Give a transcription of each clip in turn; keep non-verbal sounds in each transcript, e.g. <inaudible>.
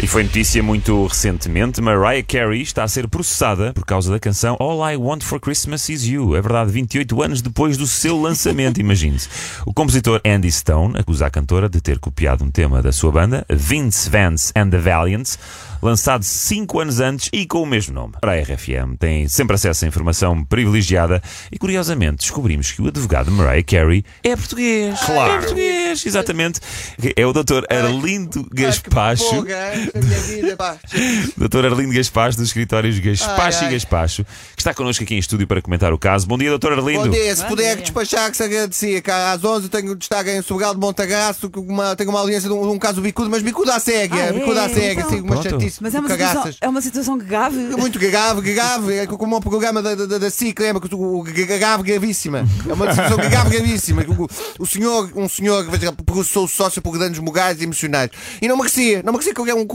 E foi notícia muito recentemente, Mariah Carey está a ser processada por causa da canção All I Want for Christmas Is You. É verdade, 28 anos depois do seu <laughs> lançamento, imagine-se. O compositor Andy Stone acusa a cantora de ter copiado um tema da sua banda, Vince Vance and the Valiants, lançado 5 anos antes e com o mesmo nome. Para a RFM tem sempre acesso a informação privilegiada e curiosamente descobrimos que o advogado Mariah Carey é português. Claro. É português, exatamente. É o Dr. Arlindo Gaspacho. Dr. <laughs> Arlindo Gaspacho, dos escritórios Gaspacho Ai, ai. e Gaspacho, que está connosco aqui em estúdio para comentar o caso. Bom dia, Dr. Arlindo. Bom dia, se puder despachar, que se agradecia. Que às 11 tenho de estar em Sobral de Montagaço, uma, tenho uma audiência de um, um caso bicudo, mas bicudo à cega. Ah, é? bicudo à cega, Então. assim, uma Pronto. Chatice. Mas é uma, cagaças. situação, é uma situação grave. Muito grave, grave. É como o programa da, da, da SIC, lembra? que O grave gravíssima. É uma situação grave gravíssima. O, o senhor, um senhor processou o sócio por danos morais e emocionais. E não merecia. Não merecia que é um,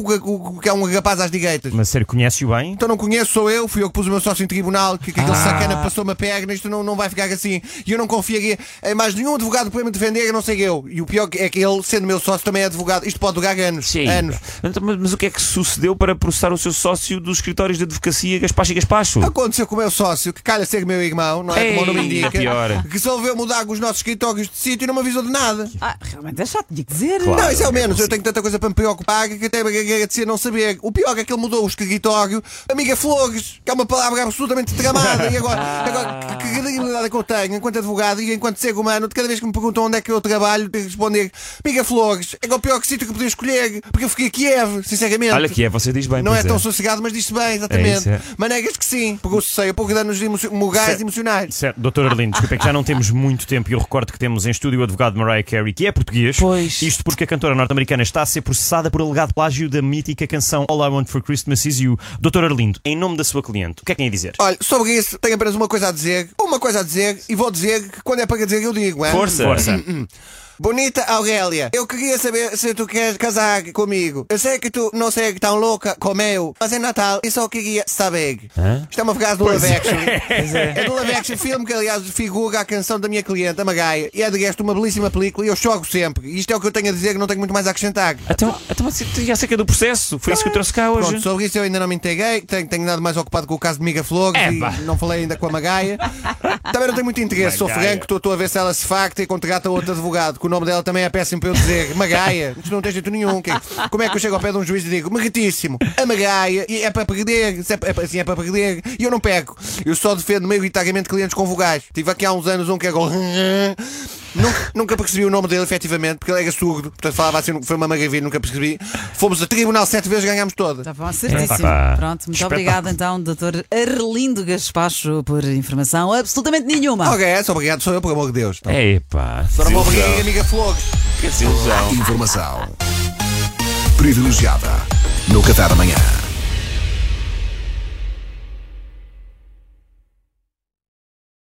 que é um rapaz às direitas. Mas sério, conhece-o bem? Então não conheço, sou eu, fui eu que pus o meu sócio em tribunal, que, que aquele sacana passou-me a perna, isto não, não vai ficar assim. E eu não confiaria em mais nenhum advogado para me defender, a não sei eu. E o pior é que ele, sendo meu sócio, também é advogado. Isto pode durar anos. Sim. Anos. Então, Mas, mas o que é que sucedeu para processar o seu sócio dos escritórios de advocacia Gaspacho e Gaspacho? Aconteceu com o meu sócio, que calha ser meu irmão, não é como o nome Ei, indica, pior. que resolveu mudar os nossos escritórios de sítio e não me avisou de nada. Ah, realmente é chato, tinha que dizer. Não, isso é o menos. Eu tenho tanta coisa para me preocupar que até me agradecer não saber. O pior é que ele mudou o escritório, amiga Flores, que é uma palavra absolutamente tramada. E agora, <laughs> agora que, é que eu tenho enquanto advogado e enquanto ser humano, de cada vez que me perguntam onde é que eu trabalho, tenho que responder: amiga Flores, é que é o pior que sítio que podia escolher, porque eu fiquei a Kiev, sinceramente. Olha é, você diz bem. Não é pois tão sossegado, mas diz-se bem, exatamente. É isso, é. Manegas que sim, porque eu sei, eu pouco danos emo- Certo. e emocionais. Certo, doutor Arlindo, desculpa, é que já não temos muito tempo e eu recordo que temos em estúdio o advogado Mariah Carey, que é português. Pois. Isto porque a cantora norte-americana está a ser processada por alegado plágio da mítica canção All I Want for Christmas Is You. Doutor Arlindo, em nome da sua cliente, o que é que tem a dizer? Olha, sobre isso, tenho apenas uma coisa a dizer. Uma coisa a dizer, e vou dizer que quando é para dizer, eu digo. hein? Força. Força. Bonita Aurélia, eu queria saber se tu queres casar comigo. Eu sei que tu não sei tão louca como eu, mas é Natal e só queria saber. Hã? Isto é uma frase do Love Action. <laughs> É do Love Action, filme que aliás figura a canção da minha cliente, a Magaia, e é de resto uma belíssima película e eu choro sempre. E isto é o que eu tenho a dizer, que não tenho muito mais a acrescentar. Então, então já sei que é do processo. Foi isso que eu trouxe cá hoje. Pronto, sobre isso eu ainda não me integrei, tenho, tenho nada mais ocupado com o caso de Miga Flores Epá. e não falei ainda com a Magaia. Também não tenho muito interesse, sou Magaia. franco, estou- estou a ver se ela se facta e contrata outro advogado, que o nome dela também é péssimo para eu dizer. <laughs> Magaia, não tem jeito nenhum. que- Como é que eu chego ao pé de um juiz e digo, meritíssimo, a Magaia, e é para perder, é, é, assim, é para perder, e eu não pego. Eu só defendo maioritariamente clientes com vogais. Tive aqui há uns anos um que é igual. <laughs> Nunca, nunca percebi o nome dele, efetivamente, porque ele era surdo, portanto falava assim, foi uma maravilha, nunca percebi. Fomos a tribunal sete vezes, ganhámos todas. Estava certíssimo. Epá. Pronto, muito obrigada então, doutor Arlindo Gaspacho, por informação absolutamente nenhuma. Ok, é, só obrigado, sou eu, por amor de Deus. Então, Epá. Só obriguem, desilusão. amiga Flores. Que desilusão. Informação privilegiada no Café da Manhã.